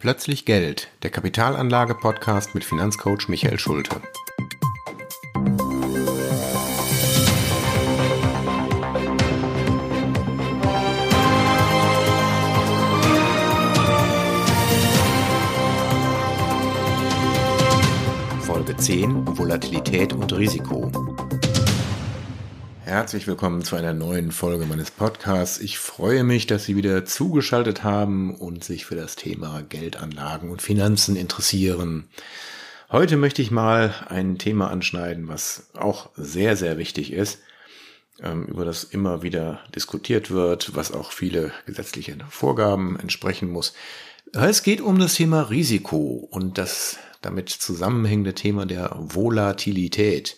Plötzlich Geld, der Kapitalanlage-Podcast mit Finanzcoach Michael Schulte. Folge 10 Volatilität und Risiko. Herzlich willkommen zu einer neuen Folge meines Podcasts. Ich freue mich, dass Sie wieder zugeschaltet haben und sich für das Thema Geldanlagen und Finanzen interessieren. Heute möchte ich mal ein Thema anschneiden, was auch sehr, sehr wichtig ist, ähm, über das immer wieder diskutiert wird, was auch viele gesetzliche Vorgaben entsprechen muss. Es geht um das Thema Risiko und das damit zusammenhängende Thema der Volatilität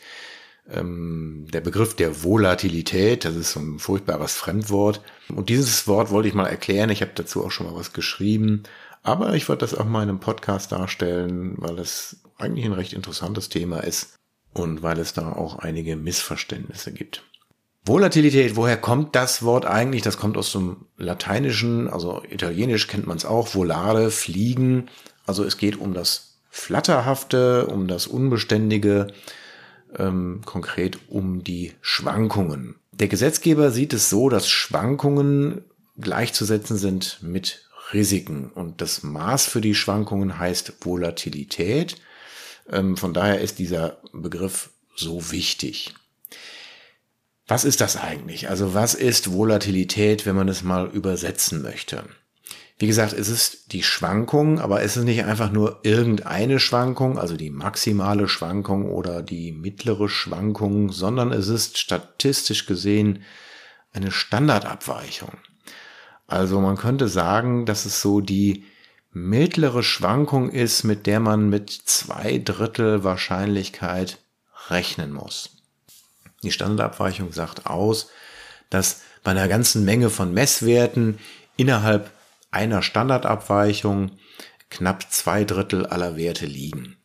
ähm, der Begriff der Volatilität, das ist so ein furchtbares Fremdwort. Und dieses Wort wollte ich mal erklären. Ich habe dazu auch schon mal was geschrieben. Aber ich wollte das auch mal in einem Podcast darstellen, weil es eigentlich ein recht interessantes Thema ist und weil es da auch einige Missverständnisse gibt. Volatilität, woher kommt das Wort eigentlich? Das kommt aus dem Lateinischen, also Italienisch kennt man es auch, volare, fliegen. Also es geht um das Flatterhafte, um das Unbeständige, ähm, konkret um die Schwankungen. Der Gesetzgeber sieht es so, dass Schwankungen gleichzusetzen sind mit Risiken und das Maß für die Schwankungen heißt Volatilität. Ähm, von daher ist dieser Begriff so wichtig. Was ist das eigentlich? Also was ist Volatilität, wenn man es mal übersetzen möchte? Wie gesagt, es ist die Schwankung, aber es ist nicht einfach nur irgendeine Schwankung, also die maximale Schwankung oder die mittlere Schwankung, sondern es ist statistisch gesehen eine Standardabweichung. Also man könnte sagen, dass es so die mittlere Schwankung ist, mit der man mit zwei Drittel Wahrscheinlichkeit rechnen muss. Die Standardabweichung sagt aus, dass bei einer ganzen Menge von Messwerten innerhalb einer Standardabweichung knapp zwei Drittel aller Werte liegen.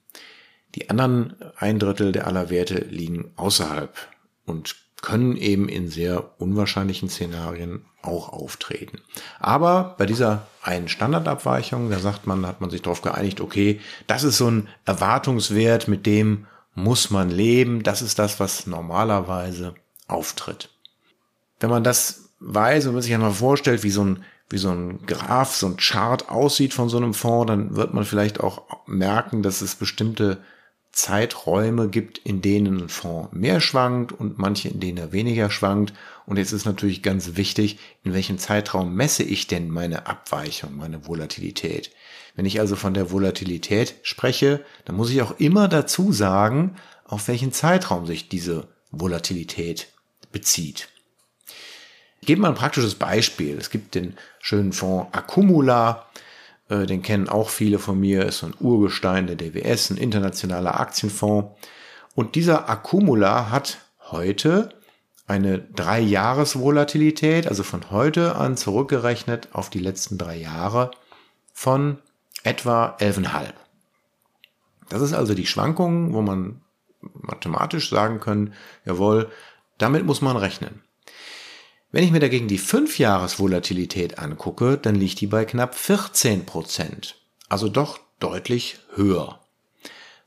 Die anderen ein Drittel der aller Werte liegen außerhalb und können eben in sehr unwahrscheinlichen Szenarien auch auftreten. Aber bei dieser einen Standardabweichung, da sagt man, hat man sich darauf geeinigt, okay, das ist so ein Erwartungswert, mit dem muss man leben. Das ist das, was normalerweise auftritt. Wenn man das weiß und man sich einmal vorstellt, wie so ein wie so ein Graph, so ein Chart aussieht von so einem Fonds, dann wird man vielleicht auch merken, dass es bestimmte Zeiträume gibt, in denen ein Fonds mehr schwankt und manche, in denen er weniger schwankt. Und jetzt ist natürlich ganz wichtig, in welchem Zeitraum messe ich denn meine Abweichung, meine Volatilität. Wenn ich also von der Volatilität spreche, dann muss ich auch immer dazu sagen, auf welchen Zeitraum sich diese Volatilität bezieht. Ich gebe mal ein praktisches Beispiel. Es gibt den schönen Fonds Accumula, äh, den kennen auch viele von mir, ist so ein Urgestein der DWS, ein internationaler Aktienfonds. Und dieser Accumula hat heute eine Drei-Jahres-Volatilität, also von heute an zurückgerechnet auf die letzten drei Jahre von etwa 11,5. Das ist also die Schwankung, wo man mathematisch sagen können, jawohl, damit muss man rechnen. Wenn ich mir dagegen die 5-Jahres-Volatilität angucke, dann liegt die bei knapp 14 Prozent. Also doch deutlich höher.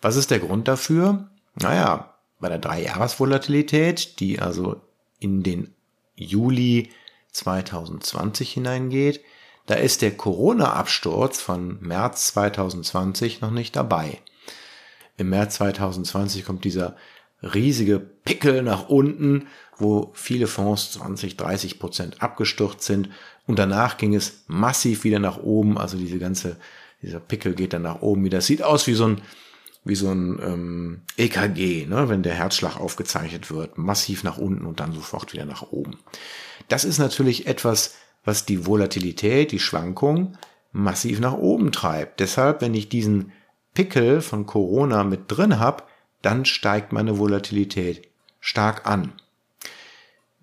Was ist der Grund dafür? Naja, bei der 3-Jahres-Volatilität, die also in den Juli 2020 hineingeht, da ist der Corona-Absturz von März 2020 noch nicht dabei. Im März 2020 kommt dieser riesige Pickel nach unten, wo viele Fonds 20, 30 Prozent abgestürzt sind. Und danach ging es massiv wieder nach oben. Also diese ganze, dieser Pickel geht dann nach oben wieder. sieht aus wie so ein, wie so ein ähm, EKG, ne, wenn der Herzschlag aufgezeichnet wird, massiv nach unten und dann sofort wieder nach oben. Das ist natürlich etwas, was die Volatilität, die Schwankung massiv nach oben treibt. Deshalb, wenn ich diesen Pickel von Corona mit drin habe, dann steigt meine Volatilität stark an.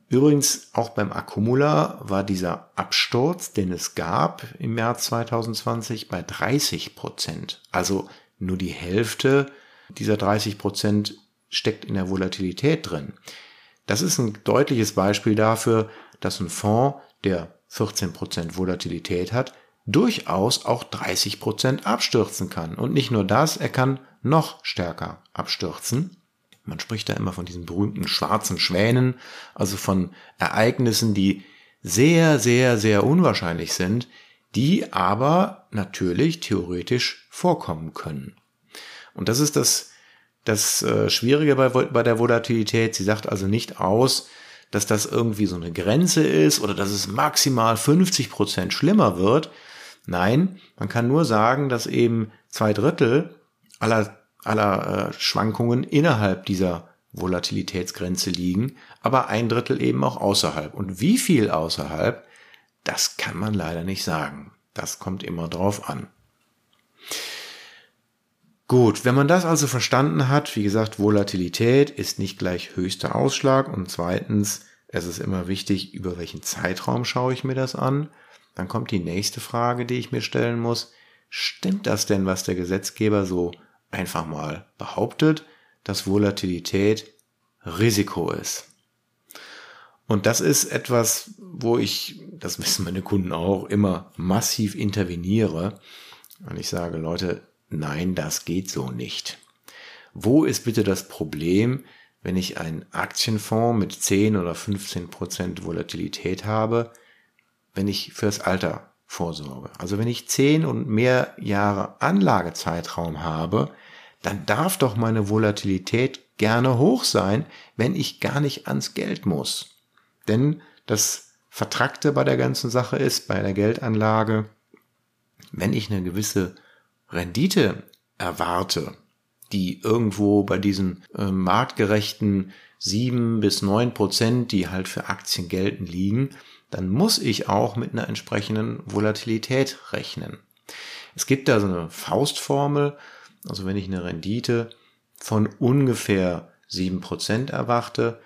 Übrigens, auch beim Accumula war dieser Absturz, den es gab im März 2020, bei 30 Prozent. Also nur die Hälfte dieser 30 Prozent steckt in der Volatilität drin. Das ist ein deutliches Beispiel dafür, dass ein Fonds, der 14 Prozent Volatilität hat, durchaus auch 30 Prozent abstürzen kann. Und nicht nur das, er kann noch stärker abstürzen. Man spricht da immer von diesen berühmten schwarzen Schwänen, also von Ereignissen, die sehr, sehr, sehr unwahrscheinlich sind, die aber natürlich theoretisch vorkommen können. Und das ist das, das äh, Schwierige bei, bei der Volatilität. Sie sagt also nicht aus, dass das irgendwie so eine Grenze ist oder dass es maximal 50 Prozent schlimmer wird. Nein, man kann nur sagen, dass eben zwei Drittel aller, aller äh, Schwankungen innerhalb dieser Volatilitätsgrenze liegen, aber ein Drittel eben auch außerhalb. Und wie viel außerhalb, das kann man leider nicht sagen. Das kommt immer drauf an. Gut, wenn man das also verstanden hat, wie gesagt, Volatilität ist nicht gleich höchster Ausschlag und zweitens, es ist immer wichtig, über welchen Zeitraum schaue ich mir das an. Dann kommt die nächste Frage, die ich mir stellen muss. Stimmt das denn, was der Gesetzgeber so einfach mal behauptet, dass Volatilität Risiko ist? Und das ist etwas, wo ich, das wissen meine Kunden auch, immer massiv interveniere. Und ich sage, Leute, nein, das geht so nicht. Wo ist bitte das Problem, wenn ich einen Aktienfonds mit 10 oder 15 Prozent Volatilität habe, wenn ich fürs Alter vorsorge? Also wenn ich 10 und mehr Jahre Anlagezeitraum habe, dann darf doch meine Volatilität gerne hoch sein, wenn ich gar nicht ans Geld muss. Denn das Vertrackte bei der ganzen Sache ist, bei der Geldanlage, wenn ich eine gewisse Rendite erwarte, die irgendwo bei diesen äh, marktgerechten sieben bis neun Prozent, die halt für Aktien gelten, liegen, dann muss ich auch mit einer entsprechenden Volatilität rechnen. Es gibt da so eine Faustformel, also wenn ich eine Rendite von ungefähr sieben Prozent erwarte,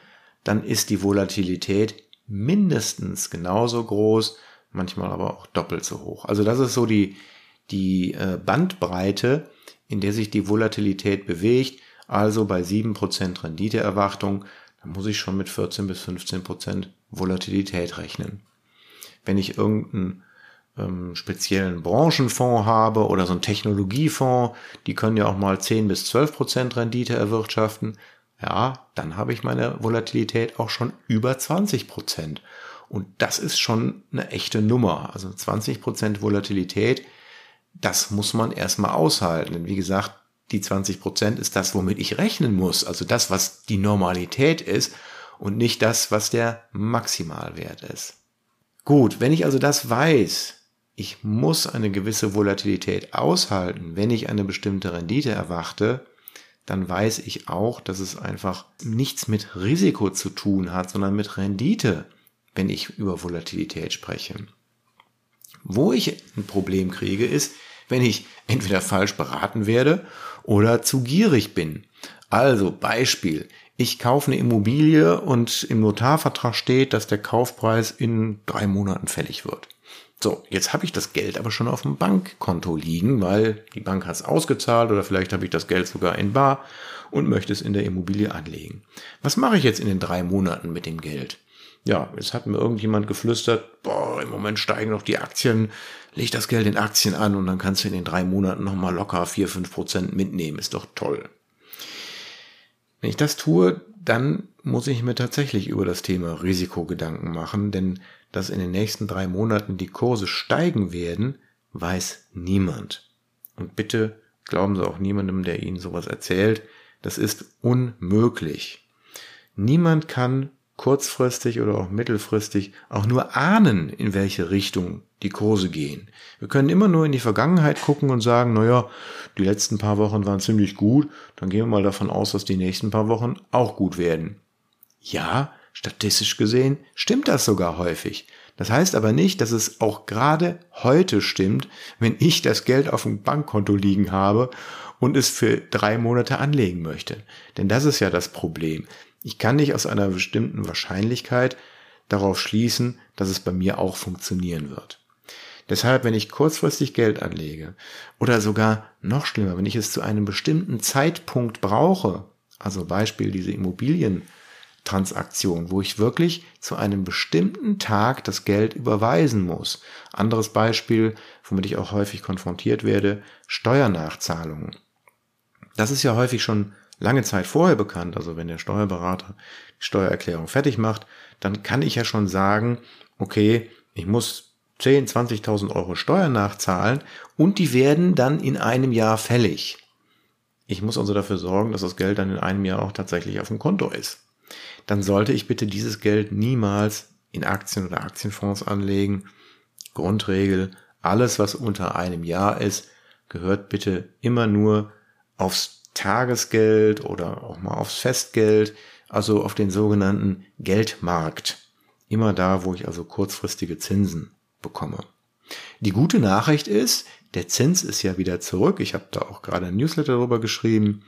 dann ist die Volatilität mindestens genauso groß, manchmal aber auch doppelt so hoch. Also das ist so die, die äh, Bandbreite, in der sich die Volatilität bewegt. Also bei 7% Renditeerwartung, da muss ich schon mit 14 bis 15% Volatilität rechnen. Wenn ich irgendeinen ähm, speziellen Branchenfonds habe oder so einen Technologiefonds, die können ja auch mal 10 bis 12% Rendite erwirtschaften ja, dann habe ich meine Volatilität auch schon über 20 Prozent. Und das ist schon eine echte Nummer. Also 20 Prozent Volatilität, das muss man erstmal aushalten. Denn wie gesagt, die 20 Prozent ist das, womit ich rechnen muss. Also das, was die Normalität ist und nicht das, was der Maximalwert ist. Gut, wenn ich also das weiß, ich muss eine gewisse Volatilität aushalten, wenn ich eine bestimmte Rendite erwarte, dann weiß ich auch, dass es einfach nichts mit Risiko zu tun hat, sondern mit Rendite, wenn ich über Volatilität spreche. Wo ich ein Problem kriege, ist, wenn ich entweder falsch beraten werde oder zu gierig bin. Also Beispiel, ich kaufe eine Immobilie und im Notarvertrag steht, dass der Kaufpreis in drei Monaten fällig wird. So, jetzt habe ich das Geld aber schon auf dem Bankkonto liegen, weil die Bank hat es ausgezahlt oder vielleicht habe ich das Geld sogar in Bar und möchte es in der Immobilie anlegen. Was mache ich jetzt in den drei Monaten mit dem Geld? Ja, es hat mir irgendjemand geflüstert, boah, im Moment steigen noch die Aktien, leg das Geld in Aktien an und dann kannst du in den drei Monaten nochmal locker vier fünf Prozent mitnehmen. Ist doch toll. Wenn ich das tue, dann muss ich mir tatsächlich über das Thema Risiko Gedanken machen, denn dass in den nächsten drei Monaten die Kurse steigen werden, weiß niemand. Und bitte glauben Sie auch niemandem, der Ihnen sowas erzählt. Das ist unmöglich. Niemand kann kurzfristig oder auch mittelfristig auch nur ahnen, in welche Richtung die Kurse gehen. Wir können immer nur in die Vergangenheit gucken und sagen, naja, die letzten paar Wochen waren ziemlich gut, dann gehen wir mal davon aus, dass die nächsten paar Wochen auch gut werden. Ja, Statistisch gesehen stimmt das sogar häufig. Das heißt aber nicht, dass es auch gerade heute stimmt, wenn ich das Geld auf dem Bankkonto liegen habe und es für drei Monate anlegen möchte. Denn das ist ja das Problem. Ich kann nicht aus einer bestimmten Wahrscheinlichkeit darauf schließen, dass es bei mir auch funktionieren wird. Deshalb, wenn ich kurzfristig Geld anlege oder sogar noch schlimmer, wenn ich es zu einem bestimmten Zeitpunkt brauche, also Beispiel diese Immobilien Transaktion, wo ich wirklich zu einem bestimmten Tag das Geld überweisen muss. Anderes Beispiel, womit ich auch häufig konfrontiert werde, Steuernachzahlungen. Das ist ja häufig schon lange Zeit vorher bekannt. Also wenn der Steuerberater die Steuererklärung fertig macht, dann kann ich ja schon sagen, okay, ich muss 10, 20.000 Euro Steuern nachzahlen und die werden dann in einem Jahr fällig. Ich muss also dafür sorgen, dass das Geld dann in einem Jahr auch tatsächlich auf dem Konto ist. Dann sollte ich bitte dieses Geld niemals in Aktien oder Aktienfonds anlegen. Grundregel, alles was unter einem Jahr ist, gehört bitte immer nur aufs Tagesgeld oder auch mal aufs Festgeld, also auf den sogenannten Geldmarkt. Immer da, wo ich also kurzfristige Zinsen bekomme. Die gute Nachricht ist, der Zins ist ja wieder zurück. Ich habe da auch gerade ein Newsletter darüber geschrieben.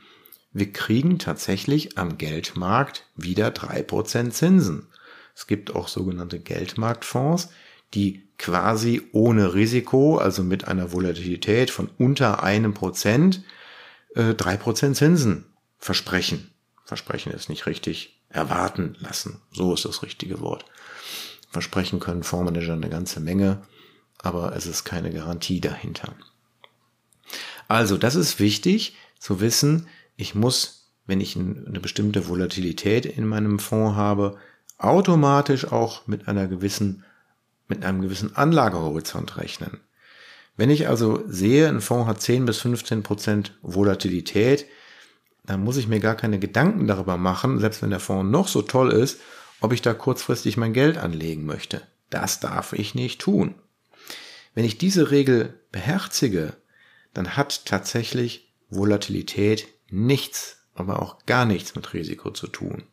Wir kriegen tatsächlich am Geldmarkt wieder drei Prozent Zinsen. Es gibt auch sogenannte Geldmarktfonds, die quasi ohne Risiko, also mit einer Volatilität von unter einem Prozent, äh, drei Prozent Zinsen versprechen. Versprechen ist nicht richtig. Erwarten lassen. So ist das richtige Wort. Versprechen können Fondsmanager eine ganze Menge, aber es ist keine Garantie dahinter. Also, das ist wichtig zu wissen. Ich muss, wenn ich eine bestimmte Volatilität in meinem Fonds habe, automatisch auch mit einer gewissen, mit einem gewissen Anlagehorizont rechnen. Wenn ich also sehe, ein Fonds hat 10 bis 15 Prozent Volatilität, dann muss ich mir gar keine Gedanken darüber machen, selbst wenn der Fonds noch so toll ist, ob ich da kurzfristig mein Geld anlegen möchte. Das darf ich nicht tun. Wenn ich diese Regel beherzige, dann hat tatsächlich Volatilität nichts, aber auch gar nichts mit Risiko zu tun.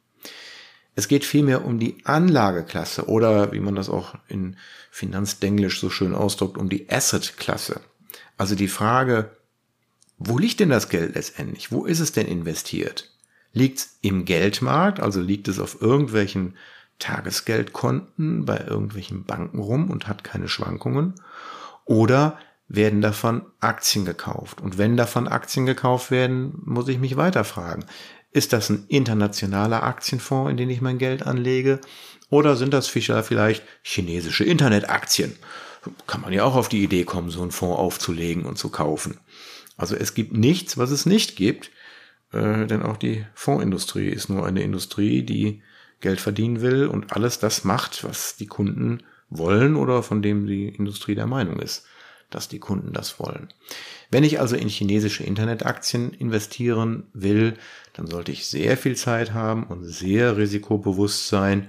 Es geht vielmehr um die Anlageklasse oder, wie man das auch in Finanzdenglisch so schön ausdrückt, um die Asset-Klasse. Also die Frage, wo liegt denn das Geld letztendlich? Wo ist es denn investiert? Liegt es im Geldmarkt, also liegt es auf irgendwelchen Tagesgeldkonten bei irgendwelchen Banken rum und hat keine Schwankungen? Oder werden davon Aktien gekauft? Und wenn davon Aktien gekauft werden, muss ich mich weiter fragen. Ist das ein internationaler Aktienfonds, in den ich mein Geld anlege? Oder sind das vielleicht chinesische Internetaktien? Kann man ja auch auf die Idee kommen, so einen Fonds aufzulegen und zu kaufen. Also es gibt nichts, was es nicht gibt, äh, denn auch die Fondsindustrie ist nur eine Industrie, die Geld verdienen will und alles das macht, was die Kunden wollen oder von dem die Industrie der Meinung ist, dass die Kunden das wollen. Wenn ich also in chinesische Internetaktien investieren will, dann sollte ich sehr viel Zeit haben und sehr risikobewusst sein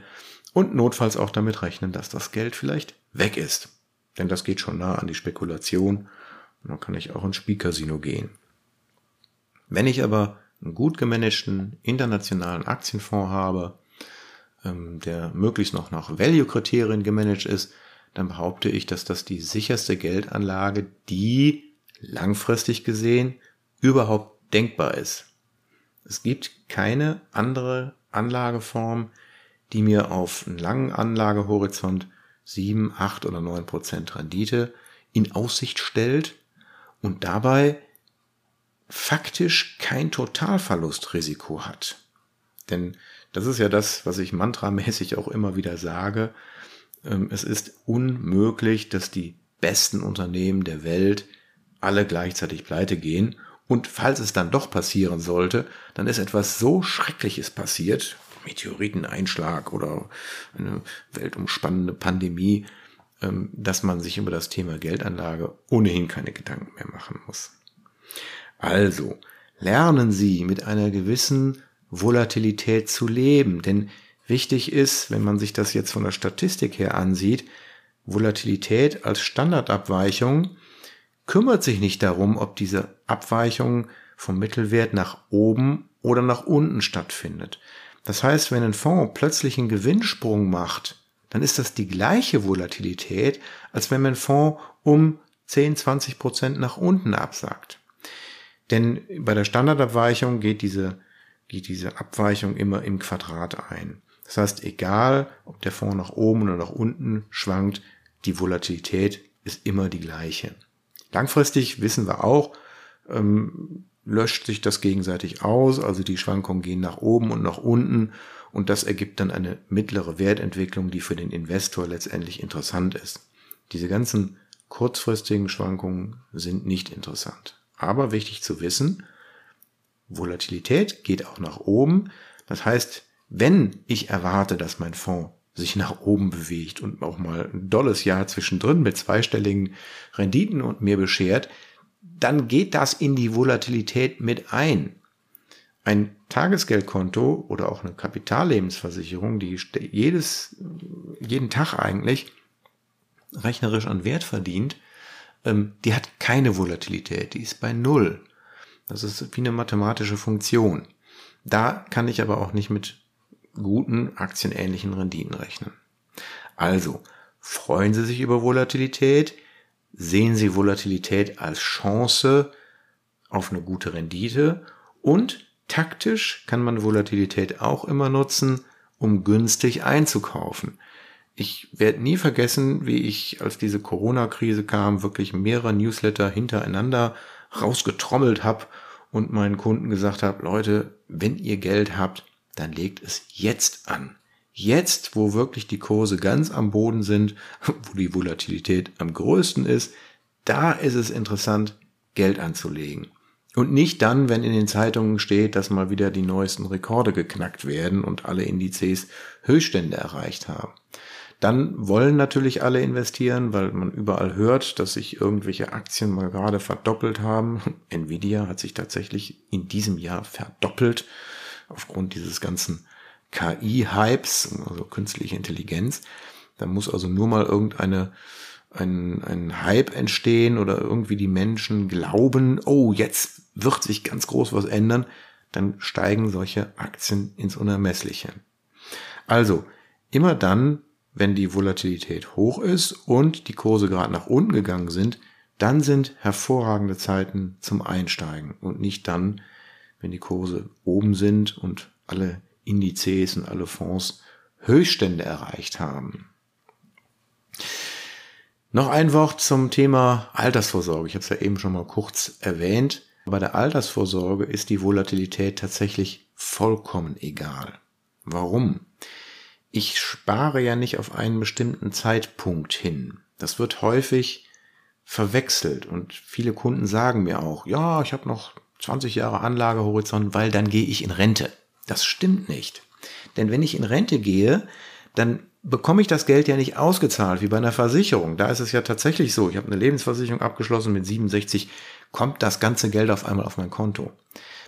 und notfalls auch damit rechnen, dass das Geld vielleicht weg ist. Denn das geht schon nah an die Spekulation und dann kann ich auch ins Spielcasino gehen. Wenn ich aber einen gut gemanagten internationalen Aktienfonds habe, ähm, der möglichst noch nach Value-Kriterien gemanagt ist, dann behaupte ich, dass das die sicherste Geldanlage, die langfristig gesehen überhaupt denkbar ist. Es gibt keine andere Anlageform, die mir auf einen langen Anlagehorizont 7, 8 oder 9 Prozent Rendite in Aussicht stellt und dabei faktisch kein Totalverlustrisiko hat. Denn das ist ja das, was ich mantramäßig auch immer wieder sage. Ähm, es ist unmöglich, dass die besten Unternehmen der Welt alle gleichzeitig pleite gehen. Und falls es dann doch passieren sollte, dann ist etwas so Schreckliches passiert, Meteoriteneinschlag oder eine weltumspannende Pandemie, ähm, dass man sich über das Thema Geldanlage ohnehin keine Gedanken mehr machen muss. Also, lernen Sie mit einer gewissen Volatilität zu leben, denn wichtig ist, wenn man sich das jetzt von der Statistik her ansieht, Volatilität als Standardabweichung kümmert sich nicht darum, ob diese Abweichung vom Mittelwert nach oben oder nach unten stattfindet. Das heißt, wenn ein Fonds plötzlich einen Gewinnsprung macht, dann ist das die gleiche Volatilität, als wenn mein Fonds um 10, 20 Prozent nach unten absagt. Denn bei der Standardabweichung geht diese, geht diese Abweichung immer im Quadrat ein. Das heißt, egal, ob der Fonds nach oben oder nach unten schwankt, die Volatilität ist immer die gleiche. Langfristig wissen wir auch, ähm, löscht sich das gegenseitig aus, also die Schwankungen gehen nach oben und nach unten und das ergibt dann eine mittlere Wertentwicklung, die für den Investor letztendlich interessant ist. Diese ganzen kurzfristigen Schwankungen sind nicht interessant. Aber wichtig zu wissen, Volatilität geht auch nach oben. Das heißt, wenn ich erwarte, dass mein Fonds sich nach oben bewegt und auch mal ein dolles Jahr zwischendrin mit zweistelligen Renditen und mir beschert, dann geht das in die Volatilität mit ein. Ein Tagesgeldkonto oder auch eine Kapitallebensversicherung, die jedes, jeden Tag eigentlich rechnerisch an Wert verdient, ähm, die hat keine Volatilität, die ist bei Null. Das ist wie eine mathematische Funktion. Da kann ich aber auch nicht mit guten aktienähnlichen Renditen rechnen. Also, freuen Sie sich über Volatilität, sehen Sie Volatilität als Chance auf eine gute Rendite und taktisch kann man Volatilität auch immer nutzen, um günstig einzukaufen. Ich werde nie vergessen, wie ich, als diese Corona-Krise kam, wirklich mehrere Newsletter hintereinander rausgetrommelt habe und meinen Kunden gesagt habe, Leute, wenn ihr Geld habt, dann legt es jetzt an. Jetzt, wo wirklich die Kurse ganz am Boden sind, wo die Volatilität am größten ist, da ist es interessant, Geld anzulegen. Und nicht dann, wenn in den Zeitungen steht, dass mal wieder die neuesten Rekorde geknackt werden und alle Indizes Höchststände erreicht haben. Dann wollen natürlich alle investieren, weil man überall hört, dass sich irgendwelche Aktien mal gerade verdoppelt haben. Nvidia hat sich tatsächlich in diesem Jahr verdoppelt aufgrund dieses ganzen KI-Hypes, also künstliche Intelligenz. Da muss also nur mal irgendeine ein, ein Hype entstehen oder irgendwie die Menschen glauben, oh, jetzt wird sich ganz groß was ändern, dann steigen solche Aktien ins Unermessliche. Also, immer dann, wenn die Volatilität hoch ist und die Kurse gerade nach unten gegangen sind, dann sind hervorragende Zeiten zum Einsteigen und nicht dann, wenn die Kurse oben sind und alle Indizes und alle Fonds Höchststände erreicht haben. Noch ein Wort zum Thema Altersvorsorge. Ich habe es ja eben schon mal kurz erwähnt. Bei der Altersvorsorge ist die Volatilität tatsächlich vollkommen egal. Warum? Ich spare ja nicht auf einen bestimmten Zeitpunkt hin. Das wird häufig verwechselt und viele Kunden sagen mir auch, ja, ich habe noch 20 Jahre Anlagehorizont, weil dann gehe ich in Rente. Das stimmt nicht. Denn wenn ich in Rente gehe, dann bekomme ich das Geld ja nicht ausgezahlt wie bei einer Versicherung. Da ist es ja tatsächlich so, ich habe eine Lebensversicherung abgeschlossen mit 67, kommt das ganze Geld auf einmal auf mein Konto.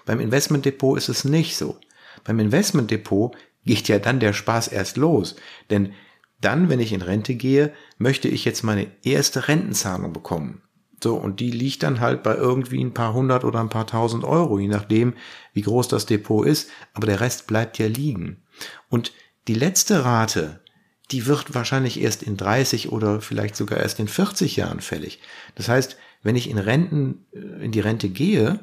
Beim Investmentdepot ist es nicht so. Beim Investmentdepot geht ja dann der Spaß erst los. Denn dann, wenn ich in Rente gehe, möchte ich jetzt meine erste Rentenzahlung bekommen. So, und die liegt dann halt bei irgendwie ein paar hundert oder ein paar tausend Euro, je nachdem, wie groß das Depot ist. Aber der Rest bleibt ja liegen. Und die letzte Rate, die wird wahrscheinlich erst in 30 oder vielleicht sogar erst in 40 Jahren fällig. Das heißt, wenn ich in Renten, äh, in die Rente gehe,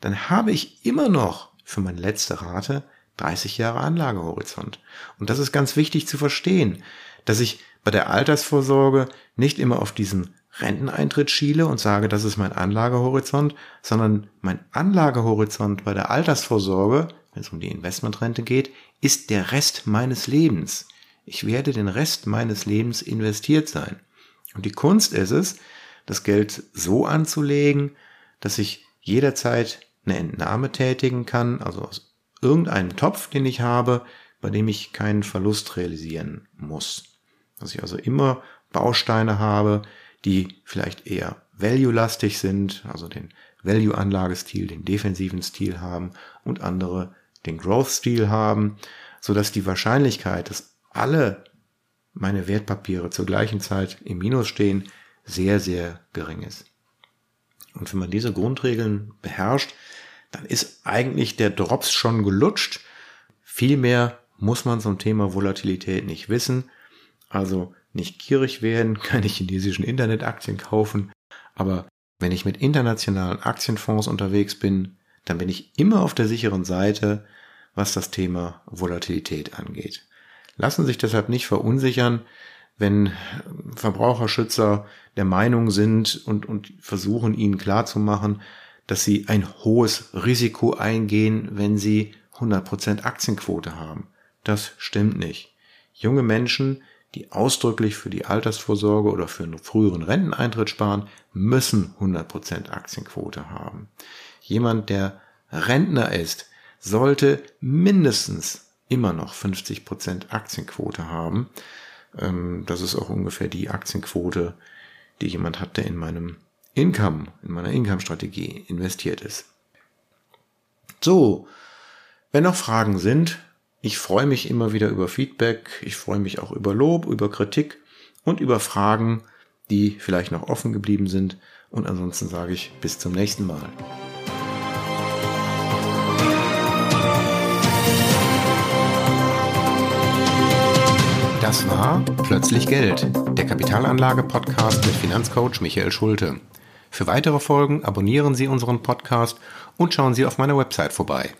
dann habe ich immer noch für meine letzte Rate 30 Jahre Anlagehorizont. Und das ist ganz wichtig zu verstehen, dass ich bei der Altersvorsorge nicht immer auf diesen Renteneintritt schiele und sage, das ist mein Anlagehorizont, sondern mein Anlagehorizont bei der Altersvorsorge, wenn es um die Investmentrente geht, ist der Rest meines Lebens. Ich werde den Rest meines Lebens investiert sein. Und die Kunst ist es, das Geld so anzulegen, dass ich jederzeit eine Entnahme tätigen kann, also aus irgendeinem Topf, den ich habe, bei dem ich keinen Verlust realisieren muss. Dass ich also immer Bausteine habe, die vielleicht eher value-lastig sind, also den Value-Anlagestil, den defensiven Stil haben und andere den Growth-Stil haben, so dass die Wahrscheinlichkeit, dass alle meine Wertpapiere zur gleichen Zeit im Minus stehen, sehr, sehr gering ist. Und wenn man diese Grundregeln beherrscht, dann ist eigentlich der Drops schon gelutscht. Viel mehr muss man zum Thema Volatilität nicht wissen. Also nicht gierig werden, keine chinesischen Internetaktien kaufen. Aber wenn ich mit internationalen Aktienfonds unterwegs bin, dann bin ich immer auf der sicheren Seite, was das Thema Volatilität angeht. Lassen sich deshalb nicht verunsichern, wenn Verbraucherschützer der Meinung sind und, und versuchen ihnen klarzumachen, dass sie ein hohes Risiko eingehen, wenn sie 100% Aktienquote haben. das stimmt nicht. Junge Menschen, die ausdrücklich für die Altersvorsorge oder für einen früheren Renteneintritt sparen, müssen 100% Aktienquote haben. Jemand, der Rentner ist, sollte mindestens immer noch 50% Aktienquote haben. Ähm, das ist auch ungefähr die Aktienquote, die jemand hat, der in meinem Income, in meiner Income-Strategie investiert ist. So, wenn noch Fragen sind, ich freue mich immer wieder über Feedback, ich freue mich auch über Lob, über Kritik und über Fragen, die vielleicht noch offen geblieben sind. Und ansonsten sage ich bis zum nächsten Mal. Das war Plötzlich Geld, der Kapitalanlage-Podcast mit Finanzcoach Michael Schulte. Für weitere Folgen abonnieren Sie unseren Podcast und schauen Sie auf meiner Website vorbei